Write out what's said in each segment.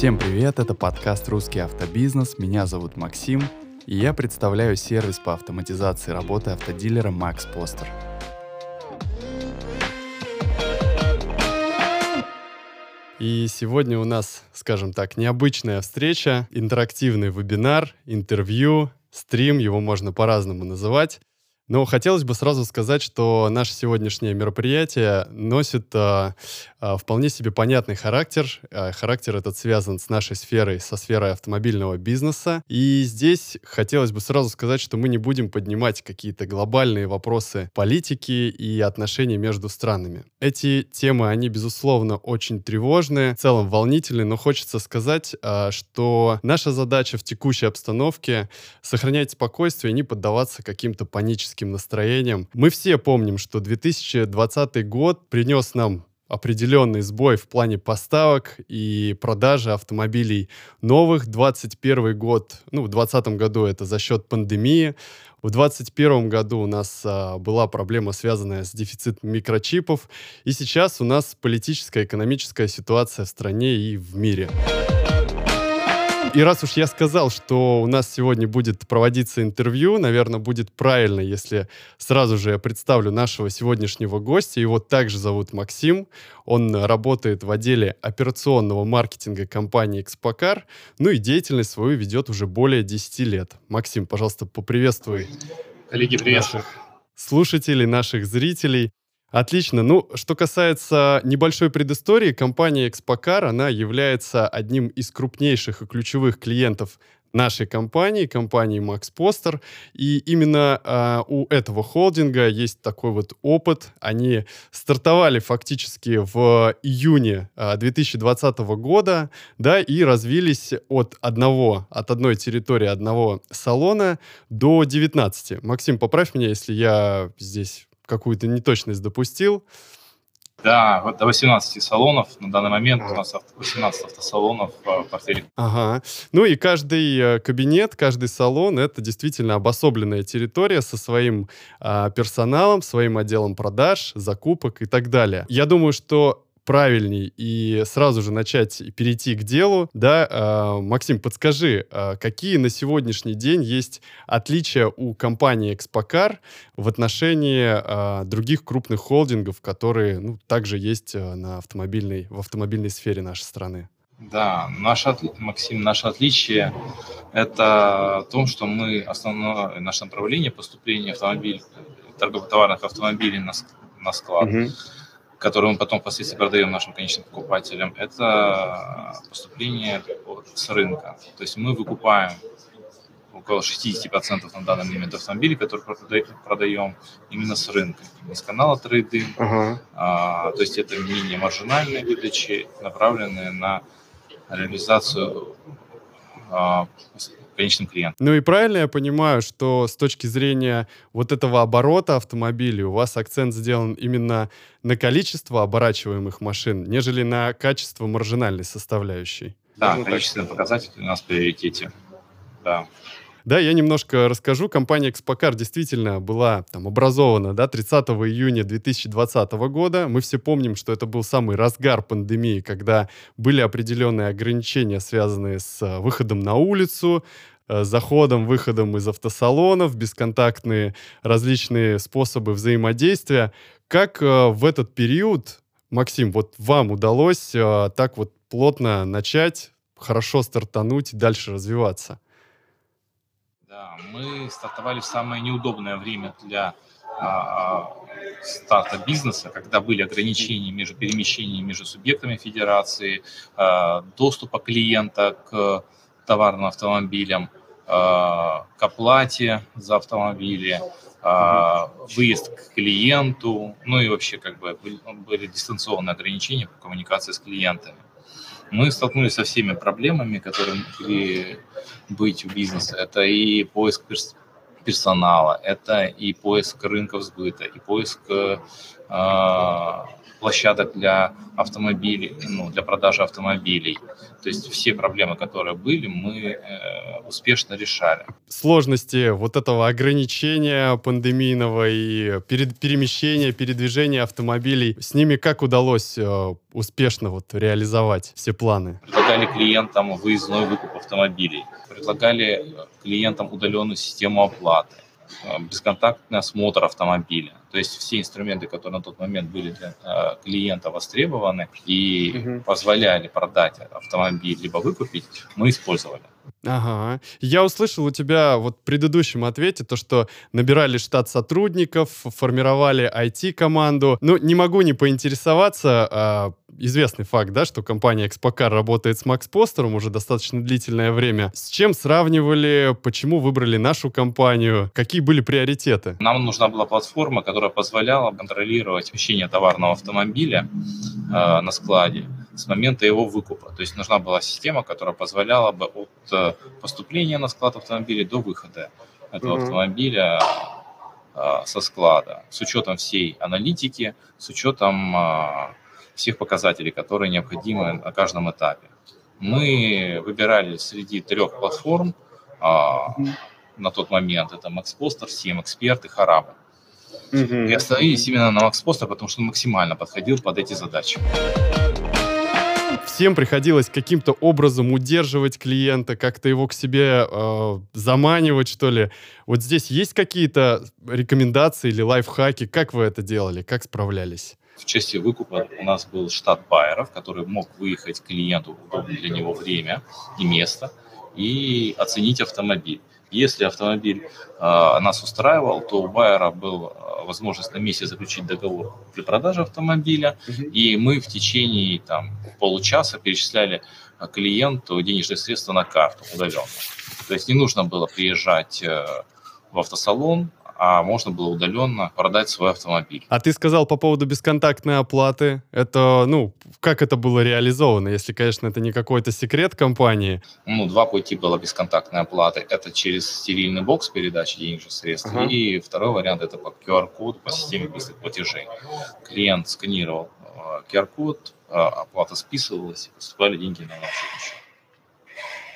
Всем привет, это подкаст «Русский автобизнес», меня зовут Максим, и я представляю сервис по автоматизации работы автодилера Max Poster. И сегодня у нас, скажем так, необычная встреча, интерактивный вебинар, интервью, стрим, его можно по-разному называть. Но хотелось бы сразу сказать, что наше сегодняшнее мероприятие носит а, а, вполне себе понятный характер. А, характер этот связан с нашей сферой, со сферой автомобильного бизнеса. И здесь хотелось бы сразу сказать, что мы не будем поднимать какие-то глобальные вопросы политики и отношений между странами. Эти темы, они, безусловно, очень тревожные, в целом волнительные, но хочется сказать, а, что наша задача в текущей обстановке сохранять спокойствие и не поддаваться каким-то паническим паническим настроением. Мы все помним, что 2020 год принес нам определенный сбой в плане поставок и продажи автомобилей новых. 2021 год, ну, в 2020 году это за счет пандемии. В 2021 году у нас а, была проблема, связанная с дефицитом микрочипов. И сейчас у нас политическая, экономическая ситуация в стране и в мире. И раз уж я сказал, что у нас сегодня будет проводиться интервью, наверное, будет правильно, если сразу же я представлю нашего сегодняшнего гостя. Его также зовут Максим. Он работает в отделе операционного маркетинга компании «Экспокар», ну и деятельность свою ведет уже более 10 лет. Максим, пожалуйста, поприветствуй Коллеги, привет. наших слушателей, наших зрителей. Отлично. Ну, что касается небольшой предыстории, компания Expocar, она является одним из крупнейших и ключевых клиентов нашей компании, компании Max Poster. И именно э, у этого холдинга есть такой вот опыт. Они стартовали фактически в июне э, 2020 года, да, и развились от одного, от одной территории одного салона до 19. Максим, поправь меня, если я здесь какую-то неточность допустил. Да, вот до 18 салонов на данный момент у нас 18 автосалонов в портфеле. Ага. Ну и каждый э, кабинет, каждый салон — это действительно обособленная территория со своим э, персоналом, своим отделом продаж, закупок и так далее. Я думаю, что правильней и сразу же начать перейти к делу, да, э, Максим, подскажи, э, какие на сегодняшний день есть отличия у компании Экспокар в отношении э, других крупных холдингов, которые, ну, также есть на автомобильной, в автомобильной сфере нашей страны? Да, наше, Максим, наше отличие – это в том, что мы основное наше направление поступления автомобилей, торгово-товарных автомобилей на, на склад. Угу которые мы потом впоследствии продаем нашим конечным покупателям, это поступление с рынка. То есть мы выкупаем около 60% на данный момент автомобилей, которые продаем именно с рынка, не с канала трейды. Uh-huh. А, то есть это менее маржинальные выдачи, направленные на реализацию а, конечным клиентам. Ну и правильно я понимаю, что с точки зрения вот этого оборота автомобилей у вас акцент сделан именно на количество оборачиваемых машин, нежели на качество маржинальной составляющей? Да, ну, количественные показатели у нас в приоритете. Да. Да, я немножко расскажу. Компания Экспокар действительно была там образована да, 30 июня 2020 года. Мы все помним, что это был самый разгар пандемии, когда были определенные ограничения, связанные с э, выходом на улицу, заходом, выходом из автосалонов, бесконтактные различные способы взаимодействия. Как э, в этот период, Максим, вот вам удалось так вот плотно начать, хорошо стартануть и дальше развиваться? Да, мы стартовали в самое неудобное время для а, а, старта бизнеса, когда были ограничения между перемещениями между субъектами федерации, доступа клиента к товарным автомобилям, к оплате за автомобили, а, выезд к клиенту, ну и вообще как бы были дистанционные ограничения по коммуникации с клиентами мы столкнулись со всеми проблемами, которые могли быть у бизнеса. Это и поиск перс персонала, это и поиск рынков сбыта, и поиск э, э, площадок для автомобилей, ну, для продажи автомобилей. То есть все проблемы, которые были, мы э, успешно решали. Сложности вот этого ограничения пандемийного и перед, перемещения, передвижения автомобилей, с ними как удалось э, успешно вот реализовать все планы? Предлагали клиентам выездной выкуп автомобилей, предлагали клиентам удаленную систему оплаты, э, бесконтактный осмотр автомобиля. То есть все инструменты, которые на тот момент были для э, клиента востребованы и угу. позволяли продать автомобиль либо выкупить, мы использовали. Ага. Я услышал у тебя вот в предыдущем ответе то, что набирали штат сотрудников, формировали IT-команду. Ну, не могу не поинтересоваться, а, известный факт, да, что компания Expocar работает с Max Постером уже достаточно длительное время. С чем сравнивали, почему выбрали нашу компанию, какие были приоритеты? Нам нужна была платформа, которая позволяла контролировать вещение товарного автомобиля э, на складе с момента его выкупа. То есть нужна была система, которая позволяла бы от э, поступления на склад автомобиля до выхода этого mm-hmm. автомобиля э, со склада, с учетом всей аналитики, с учетом э, всех показателей, которые необходимы на каждом этапе. Мы выбирали среди трех платформ mm-hmm. на тот момент, это MaxPoster, CM Expert и Haraba. Mm-hmm. И остановились именно на MaxPoster, потому что он максимально подходил под эти задачи всем приходилось каким-то образом удерживать клиента, как-то его к себе э, заманивать, что ли. Вот здесь есть какие-то рекомендации или лайфхаки? Как вы это делали? Как справлялись? В части выкупа у нас был штат байеров, который мог выехать клиенту удобное для него время и место и оценить автомобиль. Если автомобиль э, нас устраивал, то у байера был э, возможность на месте заключить договор при продаже автомобиля, угу. и мы в течение там, получаса перечисляли э, клиенту денежные средства на карту удаленно. То есть не нужно было приезжать э, в автосалон, а можно было удаленно продать свой автомобиль. А ты сказал по поводу бесконтактной оплаты. Это, ну, как это было реализовано, если, конечно, это не какой-то секрет компании? Ну, два пути было бесконтактной оплаты. Это через стерильный бокс передачи денежных средств. Ага. И второй вариант это по QR-коду по системе быстрых платежей. Клиент сканировал э, QR-код, э, оплата списывалась, поступали деньги на наш счет.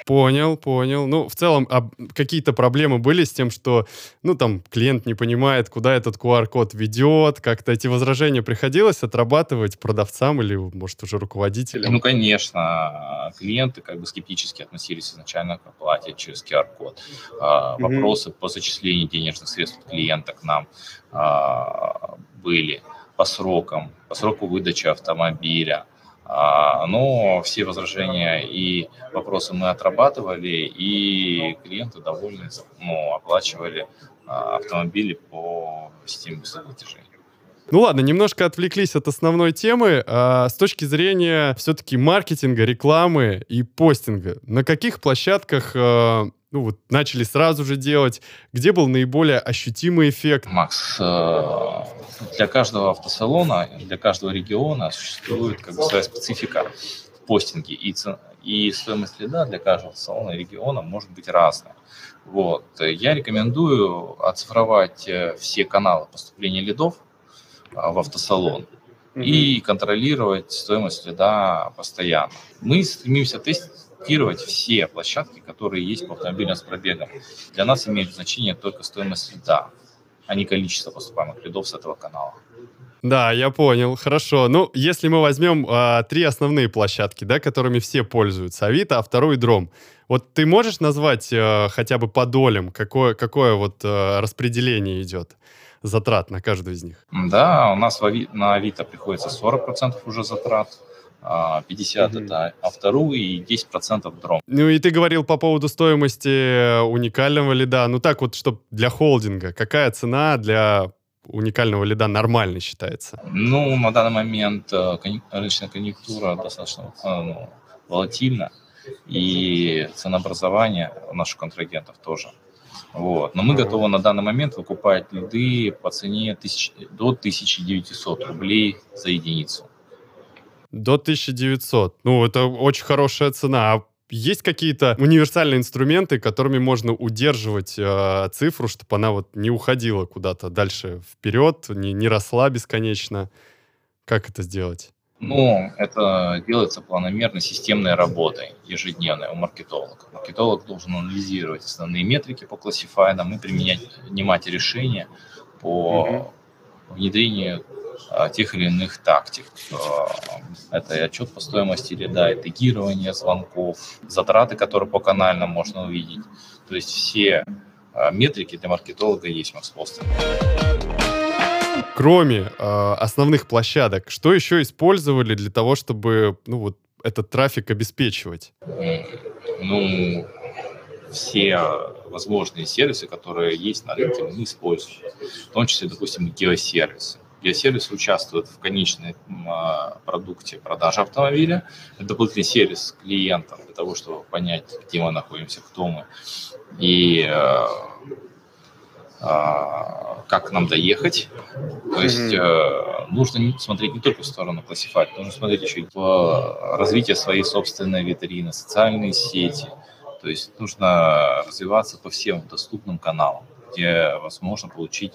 Понял, понял. Ну, в целом, а какие-то проблемы были с тем, что, ну, там, клиент не понимает, куда этот QR-код ведет, как-то эти возражения приходилось отрабатывать продавцам или, может, уже руководителям? Ну, конечно, клиенты как бы скептически относились изначально к оплате через QR-код. А, вопросы mm-hmm. по зачислению денежных средств клиента к нам а, были по срокам, по сроку выдачи автомобиля, но все возражения и вопросы мы отрабатывали, и клиенты довольны, ну, оплачивали а, автомобили по системе платежей. Ну ладно, немножко отвлеклись от основной темы. А, с точки зрения все-таки маркетинга, рекламы и постинга, на каких площадках а, ну, вот, начали сразу же делать? Где был наиболее ощутимый эффект? Макс, э, для каждого автосалона, для каждого региона существует как бы своя специфика в постинге. И, и стоимость лида для каждого салона и региона может быть разная. Вот. Я рекомендую оцифровать э, все каналы поступления лидов э, в автосалон и контролировать стоимость лида постоянно. Мы стремимся тестить тестировать все площадки, которые есть по автомобилям с пробегом. Для нас имеет значение только стоимость лида, а не количество поступаемых лидов с этого канала. Да, я понял, хорошо. Ну, если мы возьмем а, три основные площадки, да, которыми все пользуются, Авито, Автору и Дром. Вот ты можешь назвать а, хотя бы по долям, какое, какое вот а, распределение идет затрат на каждую из них? Да, у нас на Авито приходится 40% уже затрат, 50 mm-hmm. это автору и 10% дром. Ну и ты говорил по поводу стоимости уникального лида. Ну так вот, чтобы для холдинга, какая цена для уникального лида нормально считается? Ну, на данный момент э, рыночная конъюнктура достаточно э, ну, волатильна, и ценообразование у наших контрагентов тоже. Вот. Но мы готовы на данный момент выкупать лиды по цене тысяч, до 1900 рублей за единицу. До 1900. Ну, это очень хорошая цена. А есть какие-то универсальные инструменты, которыми можно удерживать э, цифру, чтобы она вот не уходила куда-то дальше вперед, не, не росла бесконечно? Как это сделать? Ну, это делается планомерно системной работой, ежедневной у маркетолога. Маркетолог должен анализировать основные метрики по классифайдам и применять, принимать решения по внедрению тех или иных тактик. А, это и отчет по стоимости ряда, и тегирование звонков, затраты, которые по канальным можно увидеть. То есть все а, метрики для маркетолога есть в Макспостере. Кроме э, основных площадок, что еще использовали для того, чтобы ну, вот, этот трафик обеспечивать? Ну, все возможные сервисы, которые есть на рынке, мы используем. В том числе, допустим, геосервисы. Геосервисы участвуют в конечной продукте продажи автомобиля. Это дополнительный сервис клиентам для того, чтобы понять, где мы находимся, кто мы. И э, а, как нам доехать. То есть mm-hmm. нужно смотреть не только в сторону классифайт, нужно смотреть еще и в развитие своей собственной витрины, социальные сети. То есть нужно развиваться по всем доступным каналам, где возможно получить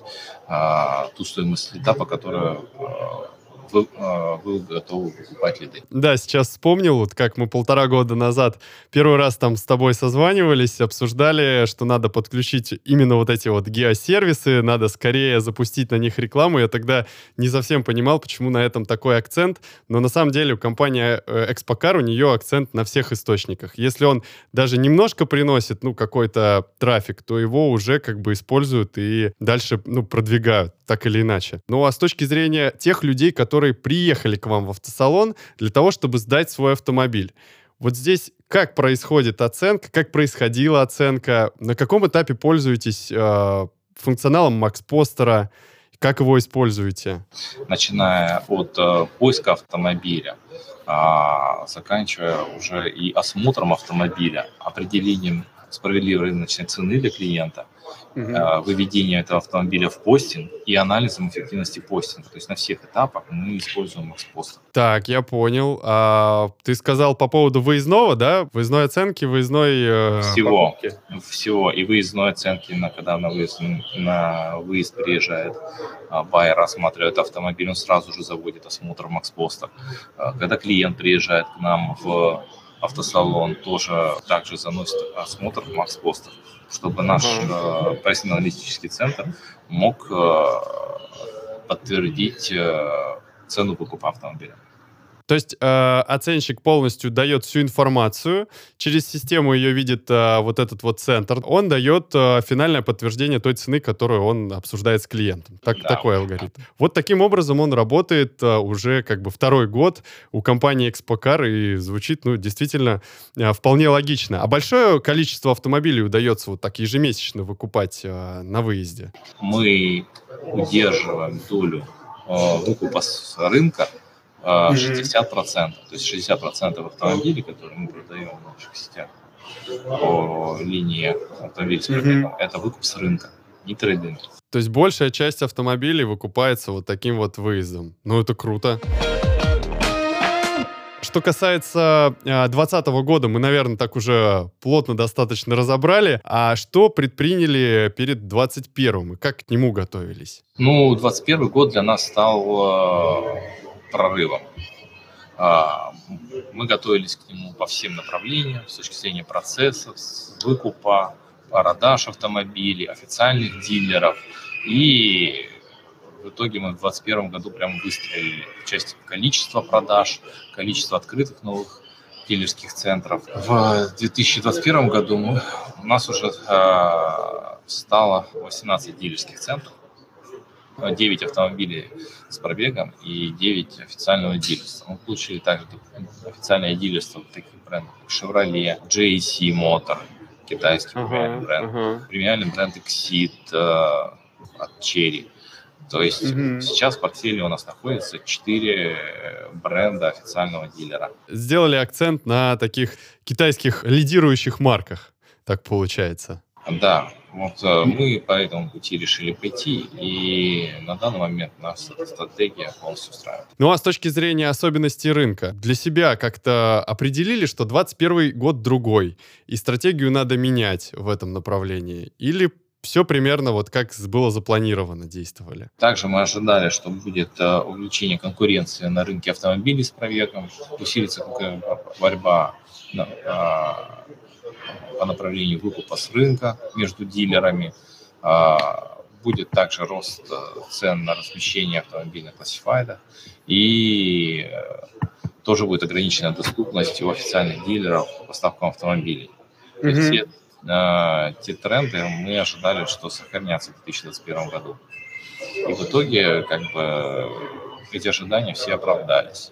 а, ту стоимость лида, по которой вы, а, вы готовы покупать лиды. Да, сейчас вспомнил, вот как мы полтора года назад первый раз там с тобой созванивались, обсуждали, что надо подключить именно вот эти вот геосервисы, надо скорее запустить на них рекламу. Я тогда не совсем понимал, почему на этом такой акцент, но на самом деле у компании Expocar у нее акцент на всех источниках. Если он даже немножко приносит, ну, какой-то трафик, то его уже как бы используют и дальше, ну, продвигают, так или иначе. Ну, а с точки зрения тех людей, которые которые приехали к вам в автосалон для того, чтобы сдать свой автомобиль. Вот здесь как происходит оценка, как происходила оценка, на каком этапе пользуетесь э, функционалом Макс как его используете? Начиная от э, поиска автомобиля, э, заканчивая уже и осмотром автомобиля, определением справедливой рыночной цены для клиента – угу. выведения этого автомобиля в постинг и анализом эффективности постинга. То есть на всех этапах мы используем экспостер. Так, я понял. А, ты сказал по поводу выездного, да? Выездной оценки, выездной... Э, всего. Покупки. Всего. И выездной оценки, на, когда на выезд, на выезд приезжает а, байер, рассматривает автомобиль, он сразу же заводит осмотр Макспоста. А, когда клиент приезжает к нам в автосалон, тоже также заносит осмотр Макспоста чтобы наш э, профессионально-аналитический центр мог э, подтвердить э, цену выкупа автомобиля. То есть э, оценщик полностью дает всю информацию, через систему ее видит э, вот этот вот центр. Он дает э, финальное подтверждение той цены, которую он обсуждает с клиентом. Так, да, такой алгоритм. Вот таким образом он работает э, уже как бы второй год у компании Expocar и звучит, ну, действительно э, вполне логично. А большое количество автомобилей удается вот так ежемесячно выкупать э, на выезде? Мы удерживаем долю э, выкупа с рынка 60%. То есть 60% автомобилей, которые мы продаем в наших сетях по линии автомобилей mm-hmm. это выкуп с рынка, не трейдинг. То есть большая часть автомобилей выкупается вот таким вот выездом. Ну, это круто. Что касается 2020 а, года, мы, наверное, так уже плотно достаточно разобрали. А что предприняли перед 2021 и как к нему готовились? Ну, 2021 год для нас стал а, прорывом. А, мы готовились к нему по всем направлениям, с точки зрения процессов, выкупа, продаж автомобилей, официальных дилеров. И в итоге мы в 2021 году прям выстрелили в части количества продаж, количество открытых новых дилерских центров. В 2021 году у нас уже э, стало 18 дилерских центров. 9 автомобилей с пробегом и 9 официального дилерства. Мы получили также официальное дилерство таких брендов, как Chevrolet, JC Motor, китайский uh-huh, премиальный бренд, uh-huh. премиальный бренд Exit э, от Cherry. То есть uh-huh. сейчас в портфеле у нас находится 4 бренда официального дилера. Сделали акцент на таких китайских лидирующих марках, так получается. Да, Вот э, мы по этому пути решили пойти, и на данный момент наша стратегия полностью устраивает. Ну а с точки зрения особенностей рынка, для себя как-то определили, что 2021 год другой, и стратегию надо менять в этом направлении? Или все примерно вот как было запланировано действовали. Также мы ожидали, что будет э, увеличение конкуренции на рынке автомобилей с проверком, усилится борьба а, по направлению выкупа с рынка между дилерами. А, будет также рост э, цен на размещение автомобильных классифайдов. И э, тоже будет ограничена доступность у официальных дилеров по поставкам автомобилей. Mm-hmm. Те, э, те тренды мы ожидали, что сохранятся в 2021 году. И в итоге как бы эти ожидания все оправдались.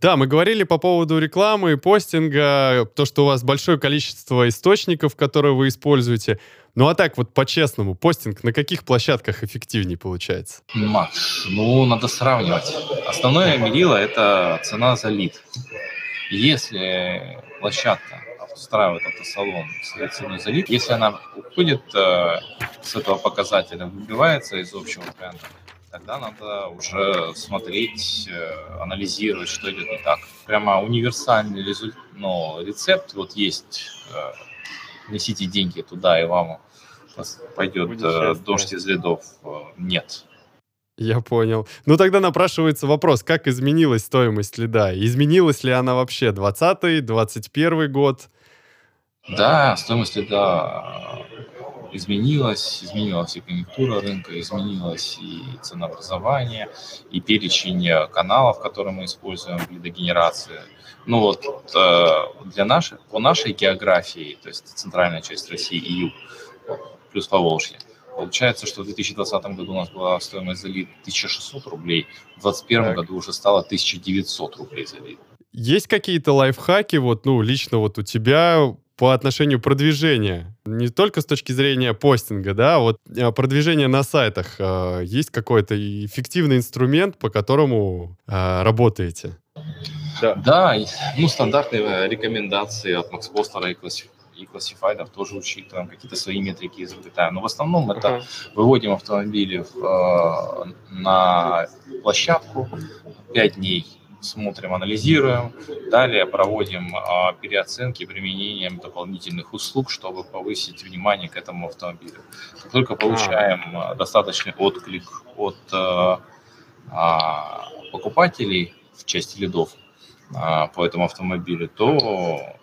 Да, мы говорили по поводу рекламы, постинга, то, что у вас большое количество источников, которые вы используете. Ну а так вот по-честному, постинг на каких площадках эффективнее получается? Макс, ну надо сравнивать. Основное мерило – это цена за лид. Если площадка устраивает автосалон с ценой за лид, если она уходит э, с этого показателя, выбивается из общего тренда, тогда надо уже смотреть, э, анализировать, что идет не так. Прямо универсальный результат, ну, рецепт вот есть. Э, несите деньги туда, и вам пойдет Будет э, дождь из ледов. Нет. Я понял. Ну тогда напрашивается вопрос, как изменилась стоимость льда? Изменилась ли она вообще 20 21 год? Да, стоимость льда изменилась, изменилась и конъюнктура рынка, изменилась и ценообразование, и перечень каналов, которые мы используем для генерации. Ну вот э, для нашей, по нашей географии, то есть центральная часть России и юг, плюс Поволжье, Получается, что в 2020 году у нас была стоимость за лид 1600 рублей, в 2021 году уже стало 1900 рублей за лид. Есть какие-то лайфхаки, вот, ну, лично вот у тебя по отношению продвижения, не только с точки зрения постинга, да, вот а продвижение на сайтах, э, есть какой-то эффективный инструмент, по которому э, работаете? Да. да, ну, стандартные рекомендации от Макс Постера и классификации и классифайдов тоже учитываем, какие-то свои метрики изобретаем. Но в основном это выводим автомобили в, э, на площадку 5 дней смотрим, анализируем. Далее проводим а, переоценки применением дополнительных услуг, чтобы повысить внимание к этому автомобилю. Как только получаем а. достаточный отклик от а, а, покупателей в части лидов а, по этому автомобилю, то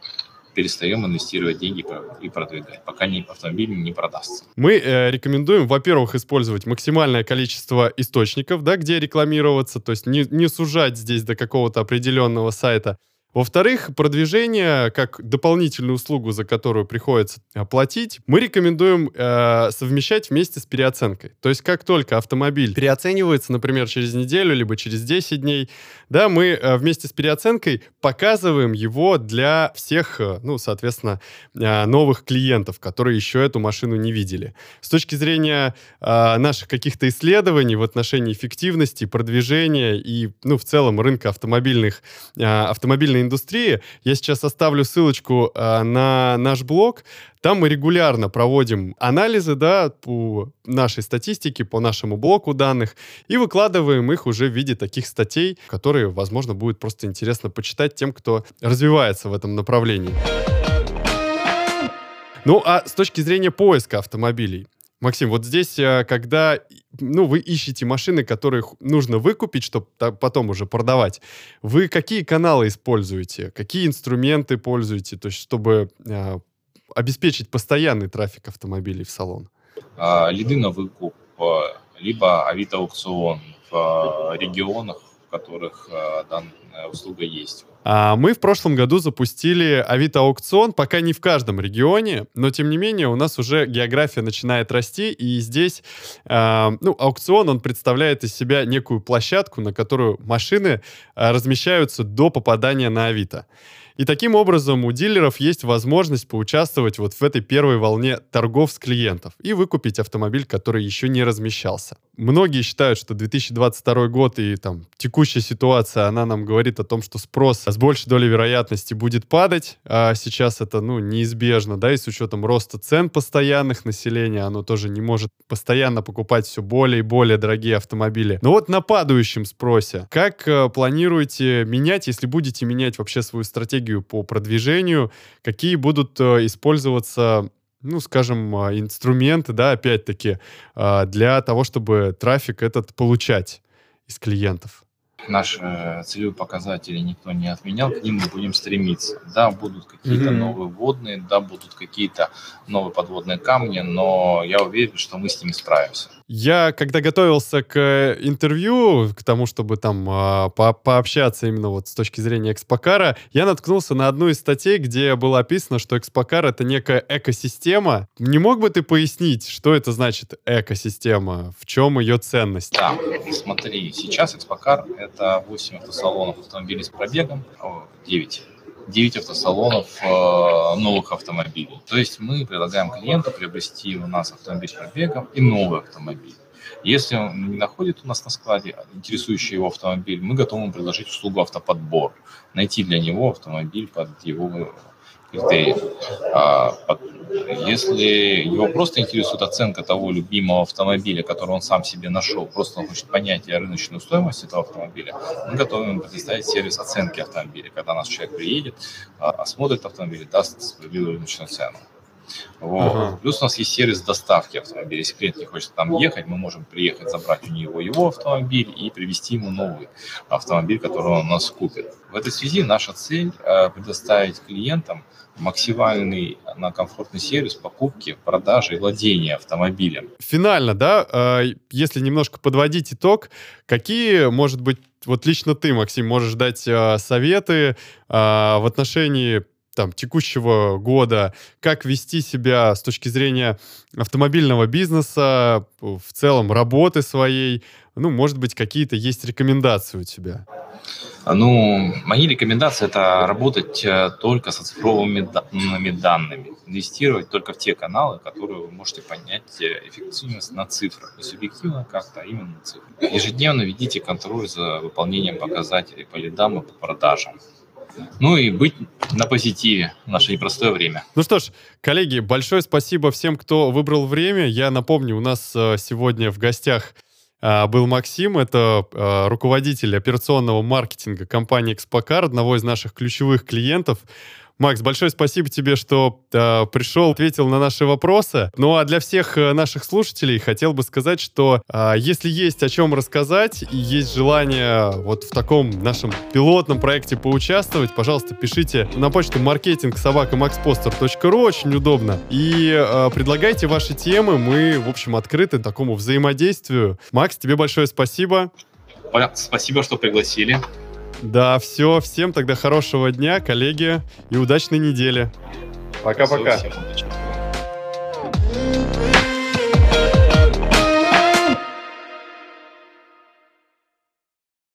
перестаем инвестировать деньги и продвигать, пока не, автомобиль не продастся. Мы э, рекомендуем, во-первых, использовать максимальное количество источников, да, где рекламироваться, то есть не, не сужать здесь до какого-то определенного сайта. Во-вторых, продвижение как дополнительную услугу, за которую приходится платить, мы рекомендуем э, совмещать вместе с переоценкой. То есть как только автомобиль переоценивается, например, через неделю, либо через 10 дней, да, мы э, вместе с переоценкой показываем его для всех, э, ну, соответственно, э, новых клиентов, которые еще эту машину не видели. С точки зрения э, наших каких-то исследований в отношении эффективности, продвижения и, ну, в целом рынка автомобильных, э, автомобильной индустрии. Я сейчас оставлю ссылочку э, на наш блог. Там мы регулярно проводим анализы, да, по нашей статистике, по нашему блоку данных, и выкладываем их уже в виде таких статей, которые, возможно, будет просто интересно почитать тем, кто развивается в этом направлении. Ну, а с точки зрения поиска автомобилей, Максим, вот здесь, э, когда ну, вы ищете машины, которые нужно выкупить, чтобы потом уже продавать, вы какие каналы используете? Какие инструменты пользуете, то есть, чтобы э, обеспечить постоянный трафик автомобилей в салон? А, лиды на выкуп, а, либо авито-аукцион в а, регионах, в которых данная услуга есть. А мы в прошлом году запустили Авито-аукцион, пока не в каждом регионе, но тем не менее у нас уже география начинает расти, и здесь, э, ну, аукцион, он представляет из себя некую площадку, на которую машины э, размещаются до попадания на Авито. И таким образом у дилеров есть возможность поучаствовать вот в этой первой волне торгов с клиентов и выкупить автомобиль, который еще не размещался. Многие считают, что 2022 год и там текущая ситуация, она нам говорит о том, что спрос с большей долей вероятности будет падать. А сейчас это, ну, неизбежно, да, и с учетом роста цен постоянных населения, оно тоже не может постоянно покупать все более и более дорогие автомобили. Но вот на падающем спросе, как э, планируете менять, если будете менять вообще свою стратегию по продвижению, какие будут э, использоваться ну, скажем, а, инструменты, да, опять-таки, а, для того, чтобы трафик этот получать из клиентов? Наши э, целевые показатели никто не отменял, к ним мы будем стремиться. Да, будут какие-то mm-hmm. новые водные, да, будут какие-то новые подводные камни, но я уверен, что мы с ними справимся. Я, когда готовился к э, интервью, к тому, чтобы там э, по пообщаться именно вот с точки зрения Экспокара, я наткнулся на одну из статей, где было описано, что Экспокар — это некая экосистема. Не мог бы ты пояснить, что это значит экосистема? В чем ее ценность? Да, смотри, сейчас Экспокар — это 8 автосалонов автомобилей с пробегом, 9 9 автосалонов э, новых автомобилей. То есть мы предлагаем клиенту приобрести у нас автомобиль с пробегом и новый автомобиль. Если он не находит у нас на складе интересующий его автомобиль, мы готовы предложить услугу автоподбор, найти для него автомобиль под его критериев. А, если его просто интересует оценка того любимого автомобиля, который он сам себе нашел, просто он хочет понятие рыночной стоимости этого автомобиля, мы готовы предоставить сервис оценки автомобиля. Когда наш человек приедет, а, осмотрит автомобиль даст справедливую рыночную цену. Вот. Ага. Плюс у нас есть сервис доставки автомобиля. Если клиент не хочет там ехать, мы можем приехать, забрать у него его автомобиль и привезти ему новый автомобиль, который он у нас купит. В этой связи наша цель э, предоставить клиентам максимальный на комфортный сервис покупки, продажи и владения автомобилем. Финально, да, э, если немножко подводить итог, какие, может быть, вот лично ты, Максим, можешь дать э, советы в отношении там, текущего года, как вести себя с точки зрения автомобильного бизнеса, в целом работы своей, ну, может быть, какие-то есть рекомендации у тебя? Ну, мои рекомендации – это работать э, только со цифровыми данными, инвестировать только в те каналы, которые вы можете понять э, эффективность на цифрах, не субъективно как-то, а именно на цифрах. Ежедневно ведите контроль за выполнением показателей по лидам и по продажам. Ну и быть на позитиве в наше непростое время. Ну что ж, коллеги, большое спасибо всем, кто выбрал время. Я напомню, у нас э, сегодня в гостях э, был Максим, это э, руководитель операционного маркетинга компании Экспокар, одного из наших ключевых клиентов. Макс, большое спасибо тебе, что э, пришел, ответил на наши вопросы. Ну а для всех э, наших слушателей хотел бы сказать, что э, если есть о чем рассказать и есть желание вот в таком нашем пилотном проекте поучаствовать, пожалуйста, пишите на почту маркетинг собакамакспостер.ру, очень удобно. И э, предлагайте ваши темы, мы, в общем, открыты такому взаимодействию. Макс, тебе большое спасибо. Спасибо, что пригласили. Да, все. Всем тогда хорошего дня, коллеги, и удачной недели. Пока-пока.